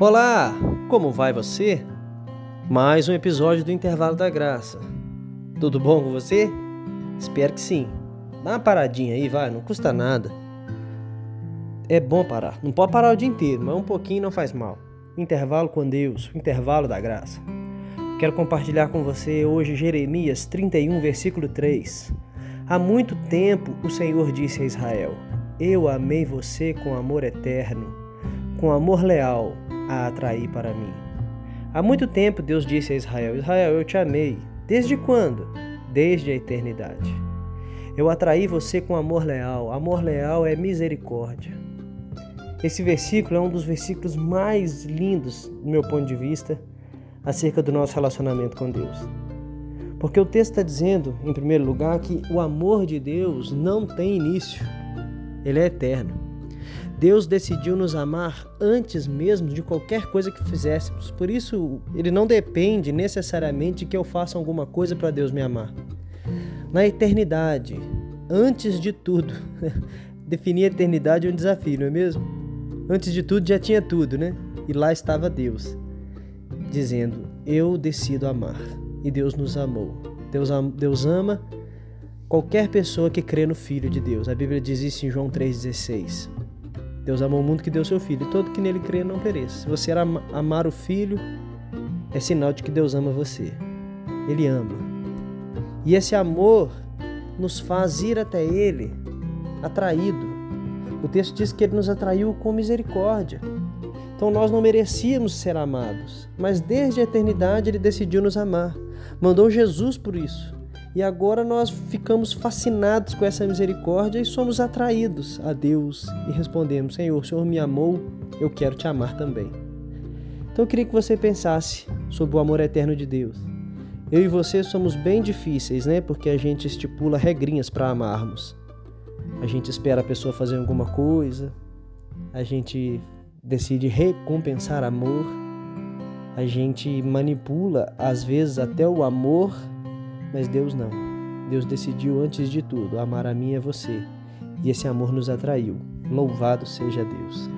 Olá, como vai você? Mais um episódio do Intervalo da Graça. Tudo bom com você? Espero que sim. Dá uma paradinha aí, vai, não custa nada. É bom parar. Não pode parar o dia inteiro, mas um pouquinho não faz mal. Intervalo com Deus, intervalo da graça. Quero compartilhar com você hoje Jeremias 31, versículo 3. Há muito tempo o Senhor disse a Israel: Eu amei você com amor eterno, com amor leal a atrair para mim. Há muito tempo Deus disse a Israel: Israel, eu te amei. Desde quando? Desde a eternidade. Eu atraí você com amor leal. Amor leal é misericórdia. Esse versículo é um dos versículos mais lindos, do meu ponto de vista, acerca do nosso relacionamento com Deus. Porque o texto está dizendo, em primeiro lugar, que o amor de Deus não tem início, ele é eterno. Deus decidiu nos amar antes mesmo de qualquer coisa que fizéssemos. Por isso, ele não depende necessariamente que eu faça alguma coisa para Deus me amar. Na eternidade, antes de tudo, definir a eternidade é um desafio, não é mesmo? Antes de tudo já tinha tudo, né? E lá estava Deus, dizendo: Eu decido amar. E Deus nos amou. Deus, Deus ama qualquer pessoa que crê no Filho de Deus. A Bíblia diz isso em João 3,16. Deus amou o mundo que deu seu Filho, e todo que nele crê não pereça. Se você amar o Filho, é sinal de que Deus ama você. Ele ama. E esse amor nos faz ir até Ele atraído. O texto diz que Ele nos atraiu com misericórdia. Então nós não merecíamos ser amados, mas desde a eternidade Ele decidiu nos amar. Mandou Jesus por isso. E agora nós ficamos fascinados com essa misericórdia e somos atraídos a Deus e respondemos: Senhor, o Senhor me amou, eu quero te amar também. Então eu queria que você pensasse sobre o amor eterno de Deus. Eu e você somos bem difíceis, né? Porque a gente estipula regrinhas para amarmos. A gente espera a pessoa fazer alguma coisa, a gente decide recompensar amor, a gente manipula às vezes até o amor mas Deus não. Deus decidiu antes de tudo amar a mim e a você, e esse amor nos atraiu. Louvado seja Deus.